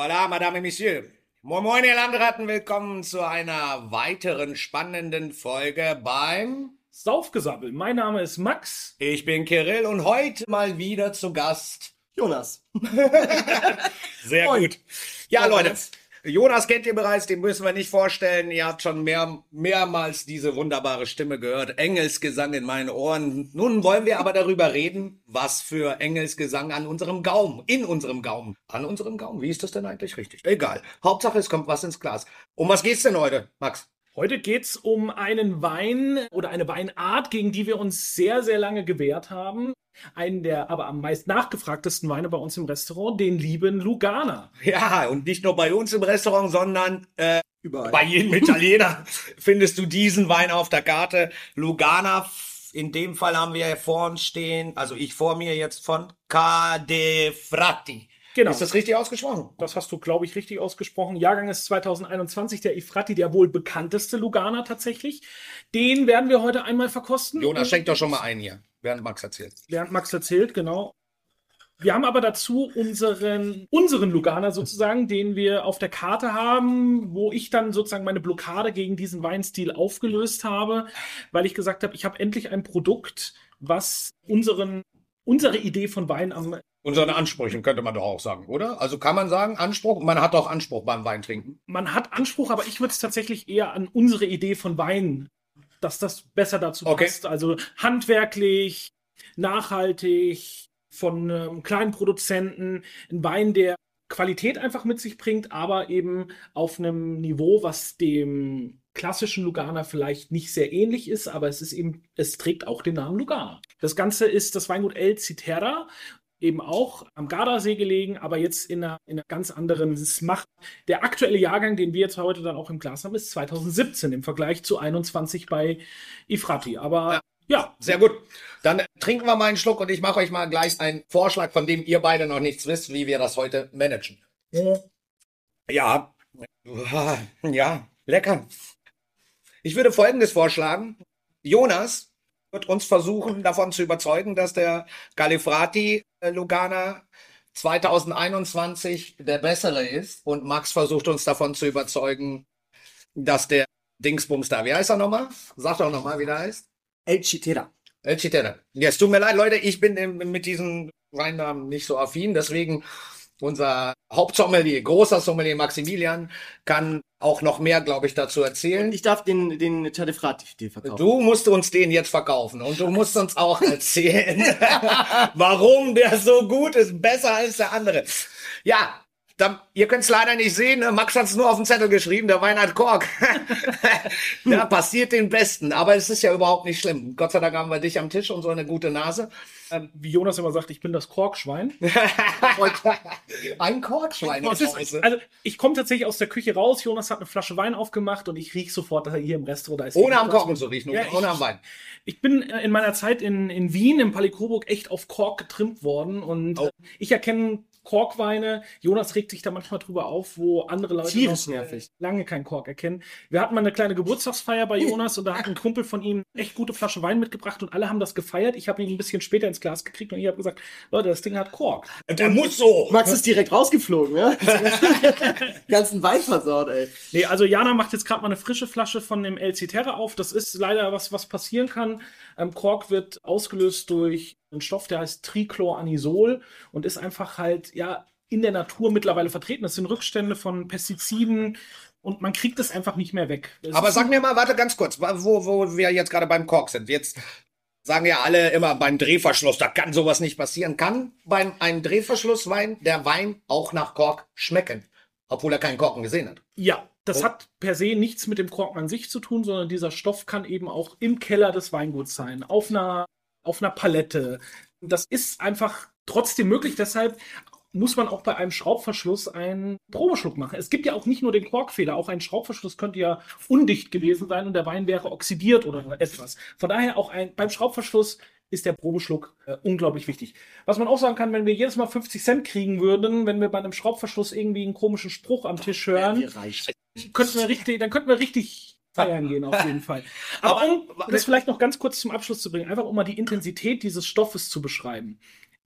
Voilà, Madame et Monsieur. Moin Moin, ihr Landratten, willkommen zu einer weiteren spannenden Folge beim Saufgesabbel. Mein Name ist Max. Ich bin Kirill und heute mal wieder zu Gast Jonas. Sehr Moin. gut. Ja, Moin, Leute. Jonas. Kennt ihr bereits, den müssen wir nicht vorstellen. Ihr habt schon mehr, mehrmals diese wunderbare Stimme gehört. Engelsgesang in meinen Ohren. Nun wollen wir aber darüber reden, was für Engelsgesang an unserem Gaumen, in unserem Gaumen, an unserem Gaumen. Wie ist das denn eigentlich richtig? Egal. Hauptsache, es kommt was ins Glas. Um was geht's denn heute, Max? Heute geht's um einen Wein oder eine Weinart, gegen die wir uns sehr, sehr lange gewehrt haben. Einen der aber am meist nachgefragtesten Weine bei uns im Restaurant, den lieben Lugana. Ja, und nicht nur bei uns im Restaurant, sondern äh, Überall. bei jedem Italiener findest du diesen Wein auf der Karte. Lugana, in dem Fall haben wir vor uns stehen, also ich vor mir jetzt von Cadefratti. Genau. Ist das richtig ausgesprochen? Das hast du, glaube ich, richtig ausgesprochen. Jahrgang ist 2021, der Ifrati, der wohl bekannteste Lugana tatsächlich. Den werden wir heute einmal verkosten. Jonas, Und- schenk doch schon mal ein hier, während Max erzählt. während Max erzählt, genau. Wir haben aber dazu unseren, unseren Lugana sozusagen, den wir auf der Karte haben, wo ich dann sozusagen meine Blockade gegen diesen Weinstil aufgelöst habe, weil ich gesagt habe, ich habe endlich ein Produkt, was unseren, unsere Idee von Wein am, Unseren Ansprüchen könnte man doch auch sagen, oder? Also kann man sagen, Anspruch, man hat doch Anspruch beim Weintrinken. man hat Anspruch, aber ich würde es tatsächlich eher an unsere Idee von Wein, dass das besser dazu Okay. passt. Also handwerklich, nachhaltig, von ähm, kleinen Produzenten, ein Wein, der Qualität einfach mit sich bringt, aber eben auf einem Niveau, was dem klassischen Lugana vielleicht nicht sehr ähnlich ist, aber es ist eben, es trägt auch den Namen Lugana. Das Ganze ist das Weingut El Citerra, eben auch am Gardasee gelegen, aber jetzt in einer, in einer ganz anderen Macht. Der aktuelle Jahrgang, den wir jetzt heute dann auch im Glas haben, ist 2017 im Vergleich zu 21 bei Ifrati. Aber Ja. ja, Sehr gut. Dann trinken wir mal einen Schluck und ich mache euch mal gleich einen Vorschlag, von dem ihr beide noch nichts wisst, wie wir das heute managen. Ja, ja, lecker. Ich würde Folgendes vorschlagen. Jonas wird uns versuchen, davon zu überzeugen, dass der Galifrati äh, Lugana 2021 der bessere ist. Und Max versucht uns davon zu überzeugen, dass der Dingsbums da, wie heißt er nochmal? Sag doch nochmal, wie der heißt. El Chitera. El Chitera. Ja, es tut mir leid, Leute, ich bin mit diesen Weinnamen nicht so affin, deswegen unser Hauptsommelier, großer Sommelier Maximilian, kann auch noch mehr, glaube ich, dazu erzählen. Ich darf den, den Chadefrati dir verkaufen. Du musst uns den jetzt verkaufen und du musst uns auch erzählen, warum der so gut ist, besser als der andere. Ja, dann, ihr könnt es leider nicht sehen, ne? Max hat es nur auf den Zettel geschrieben, der Wein hat Kork. da passiert den Besten, aber es ist ja überhaupt nicht schlimm. Gott sei Dank haben wir dich am Tisch und so eine gute Nase. ähm, wie Jonas immer sagt, ich bin das Korkschwein. Ein Korkschwein ist ist, also ich komme tatsächlich aus der Küche raus. Jonas hat eine Flasche Wein aufgemacht und ich rieche sofort, dass er hier im Restaurant da ist. Ohne am Kochen zu riechen, Ja, ohne ich- am Wein. Ich bin äh, in meiner Zeit in, in Wien, im Palais Coburg, echt auf Kork getrimmt worden und Oh. äh, ich erkenne Korkweine. Jonas regt sich da manchmal drüber auf, wo andere Leute Tierisch noch, äh, nervig. lange keinen Kork erkennen. Wir hatten mal eine kleine Geburtstagsfeier bei Jonas und da hat ein Kumpel von ihm echt gute Flasche Wein mitgebracht und alle haben das gefeiert. Ich habe ihn ein bisschen später ins Glas gekriegt und ich habe gesagt, Leute, das Ding hat Kork. Der muss so. Max ist direkt rausgeflogen, ja? Ganzen Wein versaut, ey. Nee, also Jana macht jetzt gerade mal eine frische Flasche von dem El Citerra auf. Das ist leider was, was passieren kann. Ähm, Kork wird ausgelöst durch einen Stoff, der heißt Trichloranisol und ist einfach halt, ja, in der Natur mittlerweile vertreten. Das sind Rückstände von Pestiziden und man kriegt es einfach nicht mehr weg. Es Aber sag ein- mir mal, warte ganz kurz, wo, wo wir jetzt gerade beim Kork sind. Jetzt sagen ja alle immer beim Drehverschluss, da kann sowas nicht passieren. Kann beim einem Drehverschlusswein der Wein auch nach Kork schmecken, obwohl er keinen Korken gesehen hat? Ja, das Oh. hat per se nichts mit dem Korken an sich zu tun, sondern dieser Stoff kann eben auch im Keller des Weinguts sein, auf einer, auf einer Palette. Das ist einfach trotzdem möglich, deshalb muss man auch bei einem Schraubverschluss einen Probeschluck machen. Es gibt ja auch nicht nur den Korkfehler, auch ein Schraubverschluss könnte ja undicht gewesen sein und der Wein wäre oxidiert oder etwas. Von daher auch ein, beim Schraubverschluss ist der Probeschluck äh, unglaublich wichtig. Was man auch sagen kann, wenn wir jedes Mal 50 Cent kriegen würden, wenn wir bei einem Schraubverschluss irgendwie einen komischen Spruch am Tisch hören, könnten wir richtig, dann könnten wir richtig feiern gehen, auf jeden Fall. Aber, Aber- um das vielleicht noch ganz kurz zum Abschluss zu bringen, einfach um mal die Intensität dieses Stoffes zu beschreiben.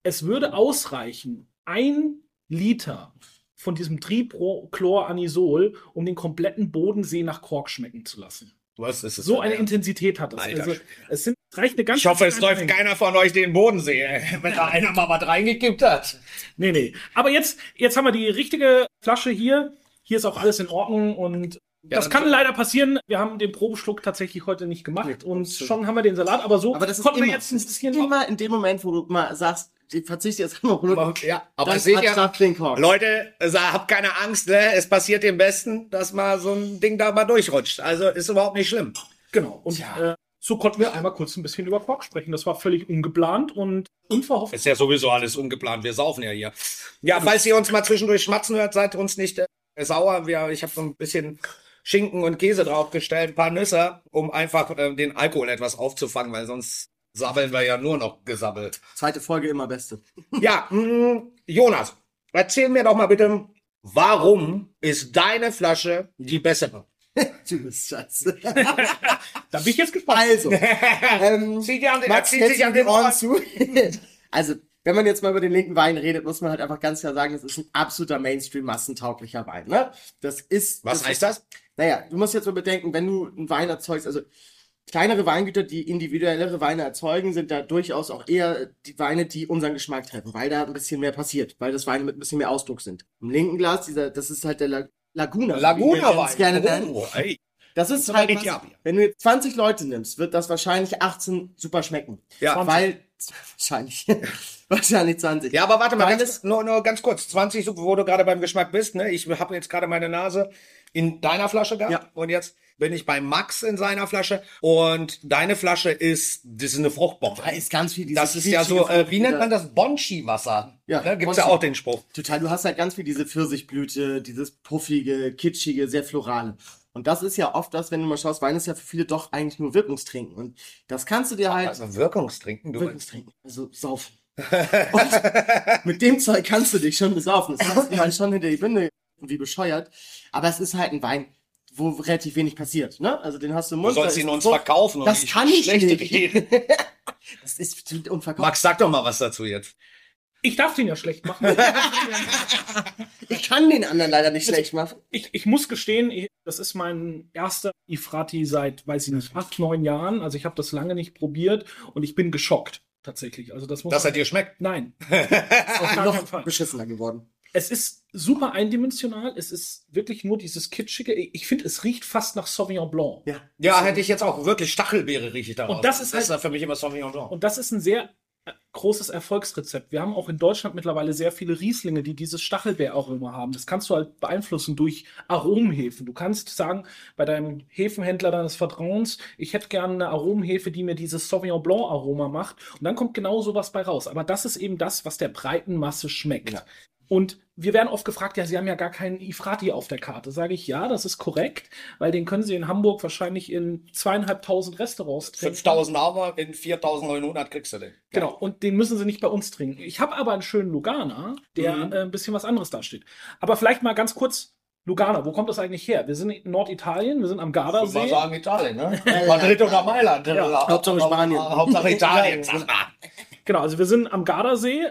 Es würde ausreichen, ein Liter von diesem Trichloranisol, um den kompletten Bodensee nach Kork schmecken zu lassen. Was ist es? So eine? Intensität hat das. Alter Also, es sind, reicht eine ganz Ich hoffe, es läuft Menge. keiner von euch den Bodensee, wenn da einer mal was reingekippt hat. Nee, nee. Aber jetzt, jetzt haben wir die richtige Flasche hier. Hier ist auch alles in Ordnung und das dann- kann leider passieren. Wir haben den Probeschluck tatsächlich heute nicht gemacht und schon haben wir den Salat, aber so Aber das ist konnten immer, wir jetzt ein das ist bisschen immer in dem Moment, wo du mal sagst, ich verzichte jetzt auf ein Produkt. Ja, aber seht hat ihr. Leute, also habt keine Angst, ne? Es passiert dem Besten, dass mal so ein Ding da mal durchrutscht. Also ist überhaupt nicht schlimm. Genau. Und äh, so konnten wir einmal kurz ein bisschen über Quark sprechen. Das war völlig ungeplant und unverhofft. Ist ja sowieso alles ungeplant. Wir saufen ja hier. Ja, falls ihr uns mal zwischendurch schmatzen hört, seid uns nicht äh, sauer. Wir, ich habe so ein bisschen Schinken und Käse draufgestellt, ein paar Nüsse, um einfach äh, den Alkohol etwas aufzufangen, weil sonst sabbeln wir ja nur noch gesabbelt. Zweite Folge immer beste. Ja, mh, Jonas, erzähl mir doch mal bitte, warum ist deine Flasche die bessere? Du bist scheiße. Da bin ich jetzt gespannt. Also, ähm, Zieh dir an den, Max, an den Ohren. zu? also, wenn man jetzt mal über den linken Wein redet, muss man halt einfach ganz klar sagen, das ist ein absoluter Mainstream-massentauglicher Wein. Ne? Das ist. Was das heißt das? Naja, du musst jetzt mal bedenken, wenn du einen Wein erzeugst, also kleinere Weingüter, die individuellere Weine erzeugen, sind da durchaus auch eher die Weine, die unseren Geschmack treffen, weil da ein bisschen mehr passiert, weil das Weine mit ein bisschen mehr Ausdruck sind. Im linken Glas, dieser, das ist halt der La Laguna. wie wir Laguna ganz gerne nennen. Oh, ey. Das ist halt, was, wenn du jetzt 20 Leute nimmst, wird das wahrscheinlich 18 super schmecken. Ja. Weil, wahrscheinlich, wahrscheinlich 20. Ja, aber warte mal, Weil ganz, nur, nur ganz kurz. 20, so, wo du gerade beim Geschmack bist, ne? Ich habe jetzt gerade meine Nase in deiner Flasche gehabt Ja. und jetzt bin ich bei Max in seiner Flasche und deine Flasche ist, das ist eine Fruchtbombe. Da ist ganz viel dieses Das ist ja so, äh, wie nennt man das? Bonchi-Wasser. Ja, ne? Gibt's ja Bonchi. auch den Spruch. Total, du hast halt ganz viel diese Pfirsichblüte, dieses puffige, kitschige, sehr florale. Und das ist ja oft das, wenn du mal schaust, Wein ist ja für viele doch eigentlich nur Wirkungstrinken. Und das kannst du dir halt Also Wirkungstrinken, du Wirkungstrinken, also saufen. Und mit dem Zeug kannst du dich schon besaufen. Das kannst du halt schon hinter die Binde wie bescheuert. Aber es ist halt ein Wein, wo relativ wenig passiert. Ne? Also den hast du im Du Mund. da sollst ihn uns verkaufen und Das kann ich nicht. reden. Das ist unverkauft. Max, sag doch mal was dazu jetzt. Ich darf den ja schlecht machen. Ich kann den anderen leider nicht schlecht machen. ich, ich muss gestehen, ich, das ist mein erster Ifrati seit, weiß ich nicht, acht, neun Jahren. Also ich habe das lange nicht probiert und ich bin geschockt tatsächlich. Also das muss Dass er man- dir schmeckt. Nein. Auf Noch Fall. beschissener geworden. Es ist super eindimensional. Es ist wirklich nur dieses kitschige. Ich finde, es riecht fast nach Sauvignon Blanc. Ja. Ja, hätte ich jetzt auch wirklich Stachelbeere rieche ich daraus. Und das ist das halt- ist für mich immer Sauvignon Blanc. Und das ist ein sehr großes Erfolgsrezept. Wir haben auch in Deutschland mittlerweile sehr viele Rieslinge, die dieses Stachelbeeraroma haben. Das kannst du halt beeinflussen durch Aromenhefen. Du kannst sagen, bei deinem Hefenhändler deines Vertrauens, ich hätte gerne eine Aromenhefe, die mir dieses Sauvignon Blanc Aroma macht. Und dann kommt genau sowas bei raus. Aber das ist eben das, was der breiten Masse schmeckt. Ja. Und wir werden oft gefragt, ja, Sie haben ja gar keinen Ifrati auf der Karte. Sage ich, ja, das ist korrekt, weil den können Sie in Hamburg wahrscheinlich in zweieinhalbtausend Restaurants trinken. 5000 aber in 4900 kriegst du den. Genau, und den müssen sie nicht bei uns trinken. Ich habe aber einen schönen Lugana, der Mhm. äh, ein bisschen was anderes dasteht. Aber vielleicht mal ganz kurz, Lugana, wo kommt das eigentlich her? Wir sind in Norditalien, wir sind am Ich würde mal Gardasee. sagen Italien, ne? Madrid oder Mailand. Ja, Hauptsache Spanien. Hauptsache Italien. Genau, also wir sind am Gardasee.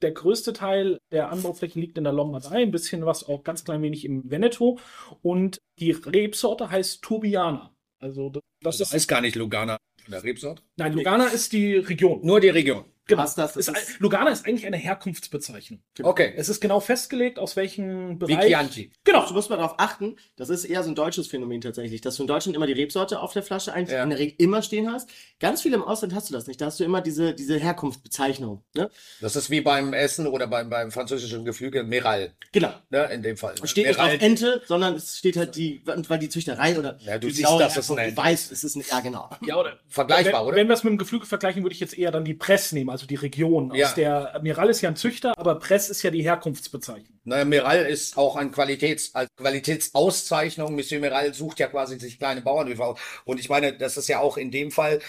Der größte Teil der Anbaufläche liegt in der Lombardei, ein bisschen was auch ganz klein wenig im Veneto. Und die Rebsorte heißt Turbiana. Also das, das Das ist. ist gar nicht Lugana in der Rebsort. Nein, Lugana ist die Region. Nur die Region. Genau. Was das ist, ist- Lugana ist eigentlich eine Herkunftsbezeichnung. Okay. Es ist genau festgelegt, aus welchem Wie Bereich. Chianti. Genau. Du musst mal darauf achten, das ist eher so ein deutsches Phänomen tatsächlich, dass du in Deutschland immer die Rebsorte auf der Flasche eigentlich Ja. in der Regel immer stehen hast. Ganz viel im Ausland hast du das nicht. Da hast du immer diese, diese Herkunftsbezeichnung. Ne? Das ist wie beim Essen oder beim, beim französischen Geflügel Meral. Genau. Ne, in dem Fall. Es steht nicht Meral. auf Ente, sondern es steht halt die, weil die Züchterei oder Ja, du die siehst, genaue dass es eine Herkunft, Ente Du weißt, es ist ein, ja genau. Ja, oder? Vergleichbar, wenn, oder? Wenn wir es mit dem Geflügel vergleichen, würde ich jetzt eher dann die Press nehmen, also die Region. Ja. Aus der Miral ist ja ein Züchter, aber Press ist ja die Herkunftsbezeichnung. Naja, Meral ist auch ein Qualitäts, als Qualitätsauszeichnung. Monsieur Meral sucht ja quasi sich kleine Bauernhöfe aus. Und ich meine, das ist ja auch in dem Fall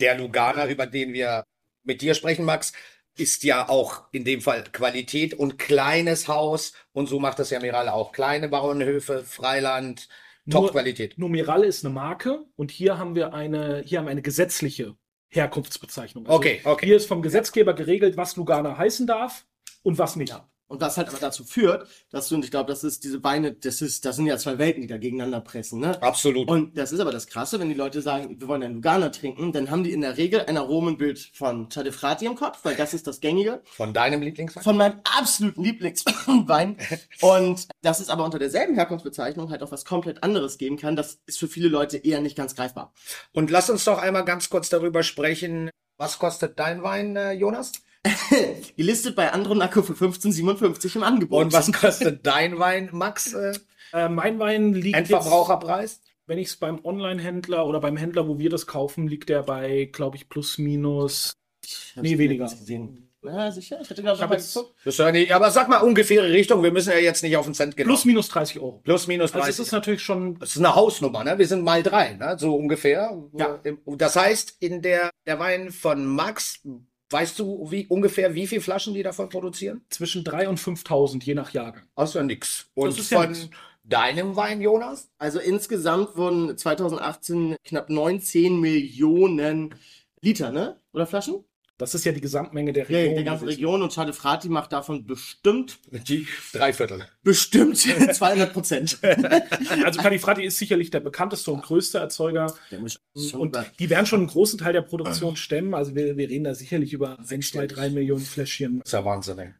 der Lugana, über den wir mit dir sprechen, Max, ist ja auch in dem Fall Qualität und kleines Haus. Und so macht das ja Meral auch. Kleine Bauernhöfe, Freiland, Top-Qualität. Nur Miral ist eine Marke und hier haben wir eine, hier haben wir eine gesetzliche Herkunftsbezeichnung. Also Okay, okay. Hier ist vom Gesetzgeber geregelt, was Lugana heißen darf und was nicht. Und was halt aber dazu führt, dass du, und ich glaube, das ist diese Weine, das ist, das sind ja zwei Welten, die da gegeneinander pressen, ne? Absolut. Und das ist aber das Krasse, wenn die Leute sagen, wir wollen einen Lugana trinken, dann haben die in der Regel ein Aromenbild von Chadefrati im Kopf, weil das ist das Gängige. Von deinem Lieblingswein? Von meinem absoluten Lieblingswein. Und das ist aber unter derselben Herkunftsbezeichnung halt auch was komplett anderes geben kann. Das ist für viele Leute eher nicht ganz greifbar. Und lass uns doch einmal ganz kurz darüber sprechen. Was kostet dein Wein, äh, Jonas? Gelistet bei Andronaco für 15,57 im Angebot. Und was kostet dein Wein, Max? Äh, Äh, mein Wein liegt jetzt, Endverbraucherpreis? wenn ich es beim Online-Händler oder beim Händler, wo wir das kaufen, liegt der bei, glaube ich, plus minus. Ich hab's Nee, weniger. Gesehen. Ja, sicher. Ich mal geguckt. Das ist ja nicht, aber sag mal ungefähre Richtung. Wir müssen ja jetzt nicht auf den Cent genau. Plus minus 30 Euro. Plus minus Also 30. es ist natürlich schon. Das ist eine Hausnummer, ne? Wir sind mal drei, ne? So ungefähr. Ja. Das heißt, in der, der Wein von Max, weißt du wie, ungefähr wie viele Flaschen die davon produzieren? zwischen 3.000 und 5.000, je nach Jahrgang. Das ist ja nix. Und ist ja von nix. deinem Wein, Jonas? Also insgesamt wurden 2018 knapp 19 Millionen Liter, ne? Oder Flaschen? Das ist ja die Gesamtmenge der Ja, Region. der ganzen die wir- Region und Chadefrati macht davon bestimmt, Die drei Viertel. bestimmt 200 Prozent. Also Califrati ist sicherlich der bekannteste und größte Erzeuger. Der muss schon Und über- die werden schon einen großen Teil der Produktion stemmen. Also wir, wir reden da sicherlich über 1, 2, 3 Millionen Fläschchen. Das ist ja Wahnsinn, ey.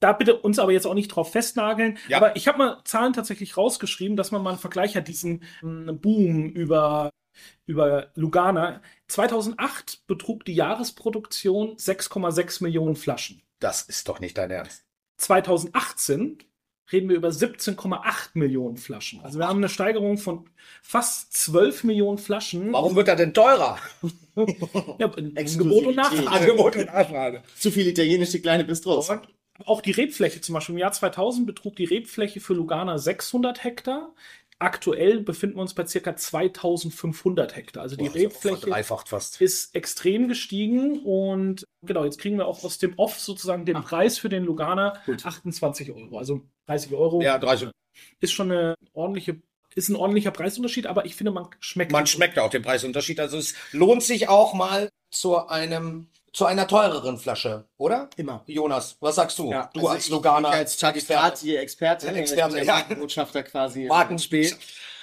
Da bitte uns aber jetzt auch nicht drauf festnageln. Ja. Aber ich habe mal Zahlen tatsächlich rausgeschrieben, dass man mal einen Vergleich hat, diesen ähm, Boom über, über Lugana. 2008 betrug die Jahresproduktion 6,6 Millionen Flaschen. Das ist doch nicht dein Ernst. 2018 reden wir über 17,8 Millionen Flaschen. Also wir haben eine Steigerung von fast 12 Millionen Flaschen. Warum wird er denn teurer? Ja, Angebot und Nachfrage. Angebot und Nachfrage. Zu viel italienische kleine Bistros. Und? Auch die Rebfläche zum Beispiel im Jahr 2000 betrug die Rebfläche für Lugana 600 Hektar. Aktuell befinden wir uns bei circa 2500 Hektar. Also die Boah, ist Rebfläche fast. ist extrem gestiegen und genau, jetzt kriegen wir auch aus dem Off sozusagen den Preis für den Lugana Gut. 28 Euro. Also 30 Euro Ja, 30. ist schon eine ordentliche, ist ein ordentlicher Preisunterschied, aber ich finde, man schmeckt. Man schmeckt auch den Preisunterschied. Also es lohnt sich auch mal zu einem, zu einer teureren Flasche, oder? Immer. Jonas, was sagst du? Ja, du also als Lugana. Ich als Experte, ich bin ja. Botschafter quasi. Markenspiel.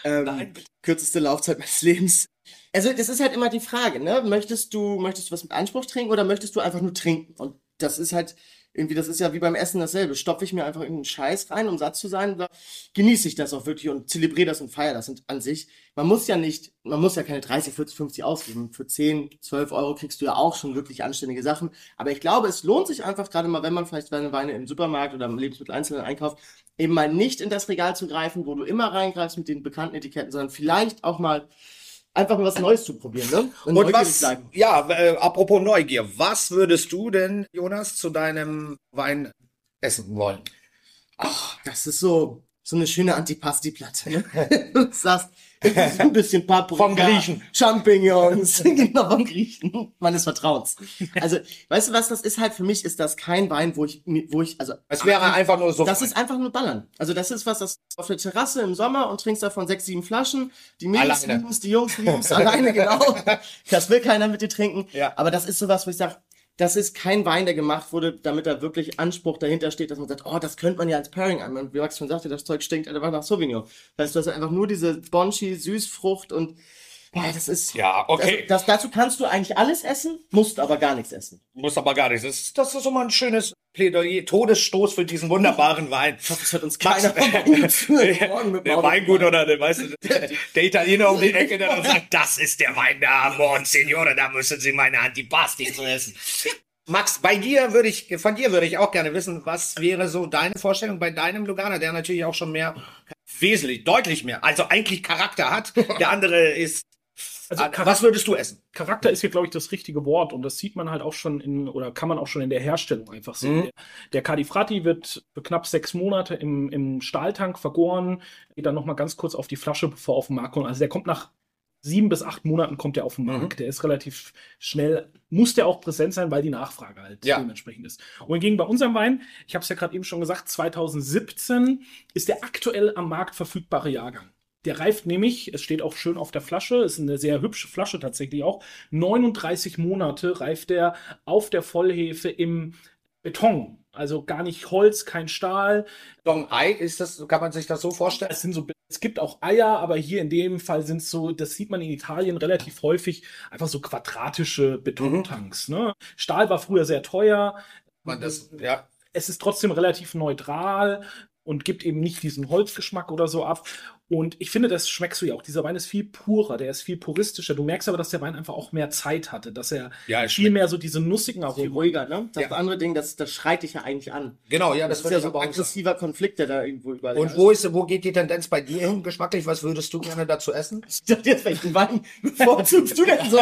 Ähm, Nein, kürzeste Laufzeit meines Lebens. Also das ist halt immer die Frage, ne? Möchtest du, möchtest du was mit Anspruch trinken oder möchtest du einfach nur trinken? Und das ist halt irgendwie, das ist ja wie beim Essen dasselbe. Stopfe ich mir einfach irgendeinen Scheiß rein, um satt zu sein, oder genieße ich das auch wirklich und zelebriere das und feiere das. Und an sich, man muss ja nicht, man muss ja keine 30, 40, 50 ausgeben. Für 10, 12 Euro kriegst du ja auch schon wirklich anständige Sachen. Aber ich glaube, es lohnt sich einfach, gerade mal, wenn man vielleicht seine Weine im Supermarkt oder im Lebensmitteleinzelnen einkauft, eben mal nicht in das Regal zu greifen, wo du immer reingreifst mit den bekannten Etiketten, sondern vielleicht auch mal einfach mal was Neues zu probieren, ne? Und neugierig was, bleiben. ja, äh, apropos Neugier, was würdest du denn, Jonas, zu deinem Wein essen wollen? Ach, das ist so, so eine schöne Antipasti-Platte, ne? Du sagst, es ist ein bisschen Paprika. Vom Griechen. Champignons. genau, vom Griechen. Meines Vertrauens. Also, weißt du was, das ist halt, für mich ist das kein Wein, wo ich, wo ich, also. Es wäre einfach nur so. Das ist einfach nur Ballern. Also das ist was, das auf der Terrasse im Sommer und trinkst davon sechs, sieben Flaschen. Die Mädels lieben's, die Jungs alleine, genau. Das will keiner mit dir trinken. Ja. Aber das ist sowas, wo ich sage, das ist kein Wein, der gemacht wurde, damit da wirklich Anspruch dahinter steht, dass man sagt, oh, das könnte man ja als Pairing an. Wie Max schon sagte, das Zeug stinkt einfach nach Sauvignon. Das heißt, du hast einfach nur diese Bonchi, Süßfrucht und boah, das ist. Ja, okay. Das, das, dazu kannst du eigentlich alles essen, musst aber gar nichts essen. Muss aber gar nicht. Das ist, das ist immer ein schönes Plädoyer, Todesstoß für diesen wunderbaren Wein. Ich hoffe, es hört uns keiner zuhören. Morgen Der Weingut oder der, weißt du, der, der Italiener um die Ecke, der dann sagt, das ist der Wein der Amor Signore, da müssen Sie meine Antipasti zu essen. Max, bei dir würde ich, von dir würde ich auch gerne wissen, was wäre so deine Vorstellung bei deinem Lugana, der natürlich auch schon mehr, wesentlich, deutlich mehr, also eigentlich Charakter hat. Der andere ist, Also Ah, was würdest du essen? Charakter ist hier, glaube ich, das richtige Wort und das sieht man halt auch schon in, oder kann man auch schon in der Herstellung einfach sehen. Mhm. Der, der Cadifrati wird für knapp sechs Monate im, im Stahltank vergoren, geht dann nochmal ganz kurz auf die Flasche, bevor auf den Markt kommt. Also der kommt nach sieben bis acht Monaten kommt der auf den Mhm. Markt. Der ist relativ schnell, muss der auch präsent sein, weil die Nachfrage halt Ja. dementsprechend ist. Und hingegen bei unserem Wein, ich habe es ja gerade eben schon gesagt, 2017 ist der aktuell am Markt verfügbare Jahrgang. Der reift nämlich, es steht auch schön auf der Flasche, ist eine sehr hübsche Flasche tatsächlich auch. 39 Monate reift der auf der Vollhefe im Beton. Also gar nicht Holz, kein Stahl. Dong Ei, ist das, kann man sich das so vorstellen? Es sind so, es gibt auch Eier, aber hier in dem Fall sind es so, das sieht man in Italien relativ häufig, einfach so quadratische Betontanks. Ne? Stahl war früher sehr teuer. Man das, ja. Es ist trotzdem relativ neutral und gibt eben nicht diesen Holzgeschmack oder so ab. Und ich finde, das schmeckst du ja auch. Dieser Wein ist viel purer, der ist viel puristischer. Du merkst aber, dass der Wein einfach auch mehr Zeit hatte, dass er Ja, viel mehr so diese nussigen Viel Aromen. ruhiger, ne? Das Ja. andere Ding, das, das schreit dich ja eigentlich an. Genau, ja, Das, das, ist ja so ein aggressiver Konflikt, der da irgendwo überall Und wo ist, wo geht die Tendenz bei dir hin, geschmacklich? Was würdest du gerne dazu essen? Ich dachte jetzt, welchen Wein bevorzugst du denn so?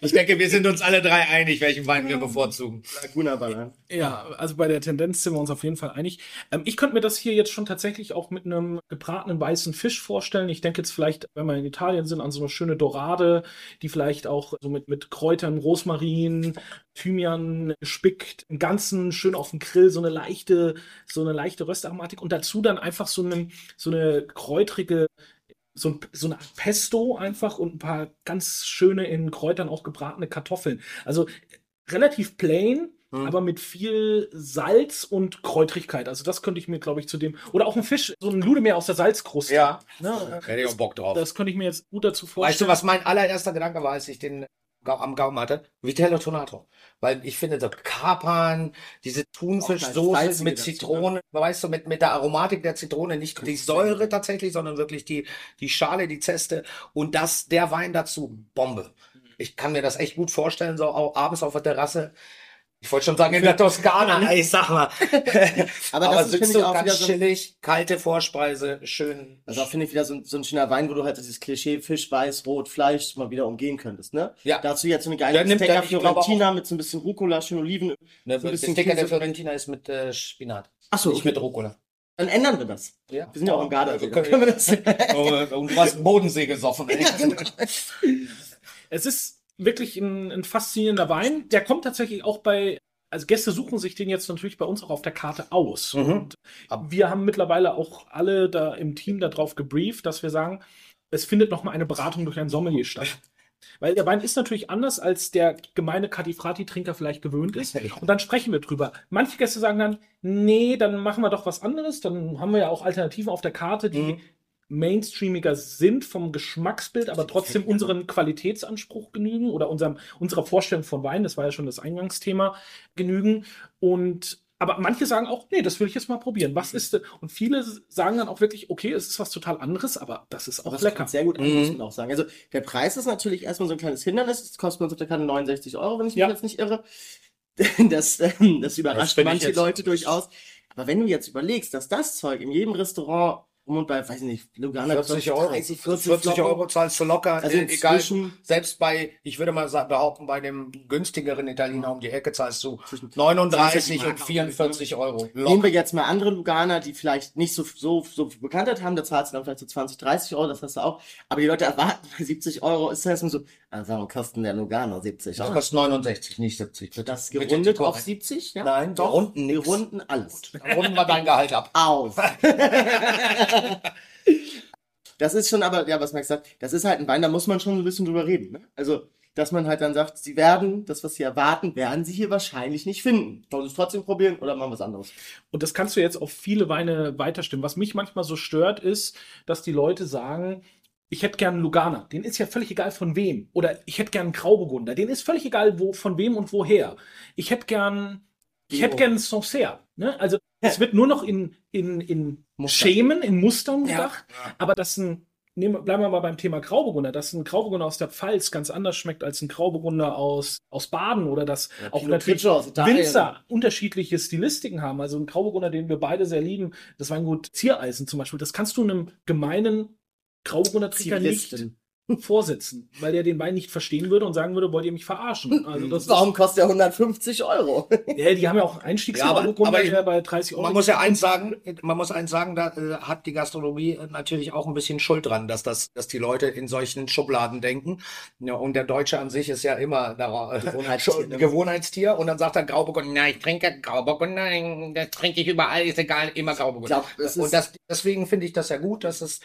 Ich denke, wir sind uns alle drei einig, welchen Wein wir bevorzugen. Laguna Ballern. Ja, also bei der Tendenz sind wir uns auf jeden Fall einig. Ähm, ich könnte mir das hier jetzt schon tatsächlich auch mit einem gebratenen weißen Fisch vorstellen. Ich denke jetzt vielleicht, wenn wir in Italien sind, an so eine schöne Dorade, die vielleicht auch so mit, mit Kräutern, Rosmarin, Thymian gespickt, im Ganzen schön auf dem Grill, so eine leichte, so eine leichte Röstaromatik und dazu dann einfach so eine, so eine kräutrige so, ein, so eine Art Pesto einfach und ein paar ganz schöne in Kräutern auch gebratene Kartoffeln. Also relativ plain, Hm. aber mit viel Salz und Kräutrigkeit. Also das könnte ich mir, glaube ich, zu dem. Oder auch ein Fisch, so ein Ludemeer aus der Salzkruste. Ja, Ne? hätte ich auch Bock drauf. Das könnte ich mir jetzt gut dazu vorstellen. Weißt du, was mein allererster Gedanke war, als ich den am Gaumen hatte? Vitello Tonato. Weil ich finde, so Kapern, diese Thunfischsoße mit dazu, Zitrone, weißt du, mit, mit der Aromatik der Zitrone, nicht die Säure tatsächlich, sondern wirklich die, die Schale, die Zeste und das, der Wein dazu, Bombe. Ich kann mir das echt gut vorstellen, so auch abends auf der Terrasse. Ich wollte schon sagen, in der Toskana, ey, ich sag mal. Aber Aber, das ist, sitzt finde ich, auch ganz wieder so- chillig, kalte Vorspeise, schön. Also finde ich wieder so, ein- so ein schöner Wein, wo du halt dieses Klischee Fisch, Weiß, Rot, Fleisch mal wieder umgehen könntest, ne? Ja. Dazu jetzt so eine geile glaube Fiorentina mit so ein bisschen Rucola, schön Oliven. Ne, So ein bisschen Sticker der. Fiorentina ist mit äh, Spinat. Achso, Nicht okay. mit Rucola. Dann ändern wir das. Ja. Wir sind ja auch im Garten. Also dann können können wir das. Oh, und du hast Bodensee gesoffen, ey. Es ist wirklich ein, ein faszinierender Wein. Der kommt tatsächlich auch bei, also Gäste suchen sich den jetzt natürlich bei uns auch auf der Karte aus. Mhm. Und wir haben mittlerweile auch alle da im Team darauf gebrieft, dass wir sagen, es findet nochmal eine Beratung durch ein Sommelier statt. Weil der Wein ist natürlich anders, als der gemeine Catifrati-Trinker vielleicht gewöhnt ist. Und dann sprechen wir drüber. Manche Gäste sagen dann, nee, dann machen wir doch was anderes. Dann haben wir ja auch Alternativen auf der Karte, die Mhm. Mainstreamiger sind vom Geschmacksbild, aber trotzdem unseren Qualitätsanspruch genügen oder unserem, unserer Vorstellung von Wein, das war ja schon das Eingangsthema, genügen. Und aber manche sagen auch, nee, das will ich jetzt mal probieren. Was ist denn? Und viele sagen dann auch wirklich, okay, es ist was total anderes, aber das ist auch Das lecker. sehr gut an, Mhm. muss man auch sagen. Also der Preis ist natürlich erstmal so ein kleines Hindernis. Das kostet uns auf der Karte 69 Euro, wenn ich mich Ja. jetzt nicht irre. Das, ähm, das Das überrascht ich manche Leute durchaus. Aber wenn du jetzt überlegst, dass das Zeug in jedem Restaurant um und bei, weiß ich nicht, Lugana 40 Euro. 30, 40, 40, Euro zahlst du locker. Also äh, egal. Selbst bei, ich würde mal behaupten, bei dem günstigeren Italiener um die Ecke zahlst du Zwischen 39 Mark und 44 Euro. Nehmen Locker. wir jetzt mal andere Luganer, die vielleicht nicht so, so, so viel Bekanntheit haben, da zahlst du dann vielleicht so 20, 30 Euro, das hast du auch. Aber die Leute erwarten bei 70 Euro, ist das so, also warum kosten der Lugano 70 Das Euro? kostet 69, nicht 70. bitte. Das gerundet auf Korrekt. 70? Ja? Nein, doch. wir runden Wir runden alles. Runden wir dein Gehalt ab. Auf. das ist schon aber, ja, was Max sagt, das ist halt ein Wein, da muss man schon ein bisschen drüber reden. Ne? Also, dass man halt dann sagt, sie werden, das, was sie erwarten, werden sie hier wahrscheinlich nicht finden. Wollen sie es trotzdem probieren oder machen was anderes? Und das kannst du jetzt auf viele Weine weiterstimmen. Was mich manchmal so stört, ist, dass die Leute sagen, ich hätte gern einen Lugana. Den ist ja völlig egal von wem. Oder ich hätte gern einen Grauburgunder. Den ist völlig egal, wo, von wem und woher. Ich hätte gern, ich hätte gern einen Sancerre. Ne? Also, es wird nur noch in, in, in Schemen, in Mustern Ja. gedacht. Aber dass ein, nehmen, bleiben wir mal beim Thema Grauburgunder, dass ein Grauburgunder aus der Pfalz ganz anders schmeckt als ein Grauburgunder aus, aus Baden oder dass auch Pinot natürlich. Winzer unterschiedliche Stilistiken haben. Also ein Grauburgunder, den wir beide sehr lieben, das Weingut Ziereisen zum Beispiel, das kannst du einem gemeinen Grauburgunder-Trinker nicht Vorsetzen, weil der den Wein nicht verstehen würde und sagen würde, wollt ihr mich verarschen? Also das ist, Warum kostet er 150 Euro? ja, die haben ja auch Einstiegsgrauburgunder, Ja, ich- der bei 30 Euro. Man muss ja eins sagen, man muss eins sagen, da äh, hat die Gastronomie natürlich auch ein bisschen Schuld dran, dass das, dass die Leute in solchen Schubladen denken. Ja, und der Deutsche an sich ist ja immer darauf, Gewohnheitstier, ne? Gewohnheitstier. Und dann sagt er Grauburgunder, na, ich trinke Grauburgunder, nein, das trinke ich überall, ist egal, immer Grauburgunder. Und das, deswegen finde ich das ja gut, dass es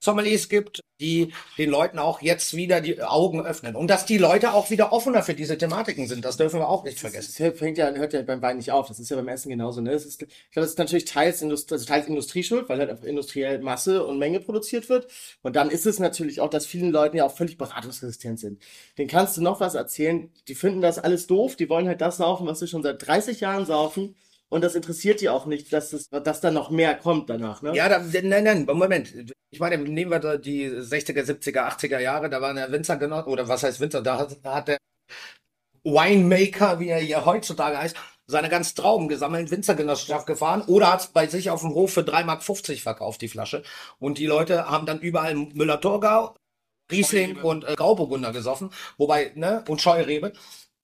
Sommeliers gibt, die den Leuten auch jetzt wieder die Augen öffnen. Und dass die Leute auch wieder offener für diese Thematiken sind, das dürfen wir auch nicht vergessen. Das fängt ja, hört ja beim Wein nicht auf. Das ist ja beim Essen genauso. Ne? Das ist, ich glaube, das ist natürlich teils, Indust also teils Industrieschuld, weil halt einfach industriell Masse und Menge produziert wird. Und dann ist es natürlich auch, dass vielen Leuten ja auch völlig beratungsresistent sind. Den kannst du noch was erzählen. Die finden das alles doof. Die wollen halt das saufen, was sie schon seit 30 Jahren saufen. Und das interessiert die auch nicht, dass, das, dass da noch mehr kommt danach. Ne? Ja, da, nein, nein, Moment. Ich meine, nehmen wir da die 60er, 70er, 80er Jahre, da war der Winzer genau, oder was heißt Winzer, da hat, da hat der Winemaker, wie er hier heutzutage heißt, seine ganzen Trauben gesammelt, Winzergenossenschaft gefahren oder hat es bei sich auf dem Hof für 3,50 Mark verkauft, die Flasche. Und die Leute haben dann überall Müller-Thurgau, Riesling Scheurebe. und äh, Grauburgunder gesoffen, wobei, ne, und Scheurebe.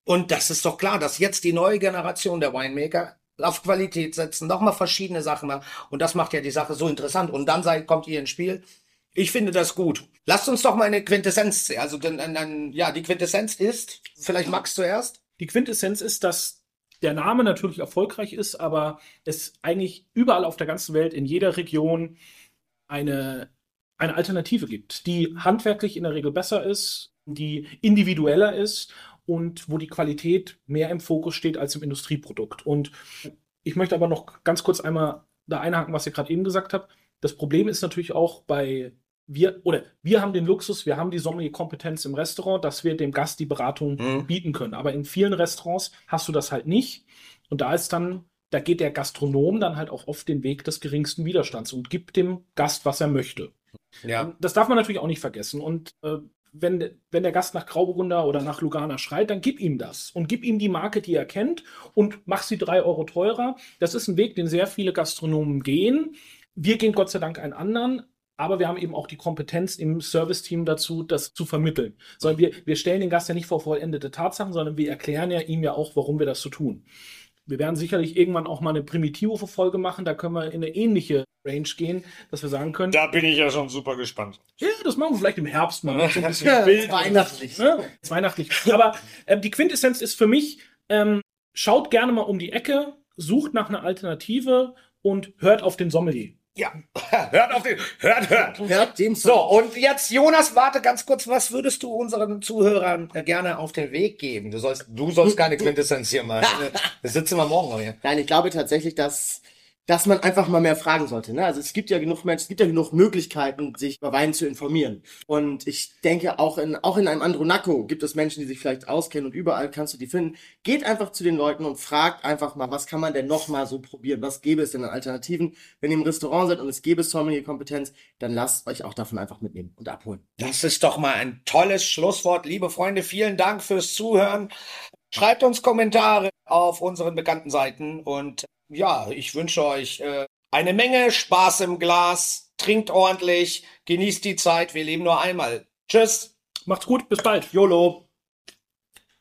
Und das ist doch klar, dass jetzt die neue Generation der Winemaker auf Qualität setzen, nochmal verschiedene Sachen machen. Und das macht ja die Sache so interessant. Und dann seid, kommt ihr ins Spiel. Ich finde das gut. Lasst uns doch mal eine Quintessenz sehen. Also, dann, dann, ja, die Quintessenz ist, vielleicht Max zuerst. Die Quintessenz ist, dass der Name natürlich erfolgreich ist, aber es eigentlich überall auf der ganzen Welt, in jeder Region eine, eine Alternative gibt, die handwerklich in der Regel besser ist, die individueller ist und wo die Qualität mehr im Fokus steht als im Industrieprodukt. Und ich möchte aber noch ganz kurz einmal da einhaken, was ihr gerade eben gesagt habt. Das Problem ist natürlich auch bei wir oder wir haben den Luxus, wir haben die Sommelier-Kompetenz im Restaurant, dass wir dem Gast die Beratung mhm. bieten können. Aber in vielen Restaurants hast du das halt nicht. Und da ist dann, da geht der Gastronom dann halt auch oft den Weg des geringsten Widerstands und gibt dem Gast, was er möchte. Ja. Das darf man natürlich auch nicht vergessen. Und äh, wenn, wenn der Gast nach Grauburgunder oder nach Lugana schreit, dann gib ihm das und gib ihm die Marke, die er kennt und mach sie drei Euro teurer. Das ist ein Weg, den sehr viele Gastronomen gehen. Wir gehen Gott sei Dank einen anderen, aber wir haben eben auch die Kompetenz im Serviceteam dazu, das zu vermitteln. Sondern wir, wir stellen den Gast ja nicht vor vollendete Tatsachen, sondern wir erklären ja ihm ja auch, warum wir das so tun. Wir werden sicherlich irgendwann auch mal eine Primitivo-Folge machen. Da können wir in eine ähnliche Range gehen, dass wir sagen können. Da bin ich ja schon super gespannt. Ja, das machen wir vielleicht im Herbst mal. So ein bisschen ja. Weihnachtlich. Ne? Weihnachtlich. Aber ähm, die Quintessenz ist für mich, ähm, schaut gerne mal um die Ecke, sucht nach einer Alternative und hört auf den Sommelier. Ja, hört auf den, hört, hört. Hört dem So, und jetzt, Jonas, warte ganz kurz, was würdest du unseren Zuhörern äh, gerne auf den Weg geben? Du sollst, du sollst keine Quintessenz hier machen. Das sitzen wir morgen noch hier. Nein, ich glaube tatsächlich, dass dass man einfach mal mehr fragen sollte. Ne? Also es gibt ja genug Menschen, es gibt ja genug Möglichkeiten, sich über Wein zu informieren. Und ich denke, auch in, auch in einem Andronaco gibt es Menschen, die sich vielleicht auskennen und überall kannst du die finden. Geht einfach zu den Leuten und fragt einfach mal, was kann man denn noch mal so probieren? Was gäbe es denn an Alternativen? Wenn ihr im Restaurant seid und es gäbe Sommelier-Kompetenz, dann lasst euch auch davon einfach mitnehmen und abholen. Das ist doch mal ein tolles Schlusswort. Liebe Freunde, vielen Dank fürs Zuhören. Schreibt uns Kommentare auf unseren bekannten Seiten und ja, ich wünsche euch äh, eine Menge Spaß im Glas. Trinkt ordentlich, genießt die Zeit. Wir leben nur einmal. Tschüss. Macht's gut, bis bald. YOLO.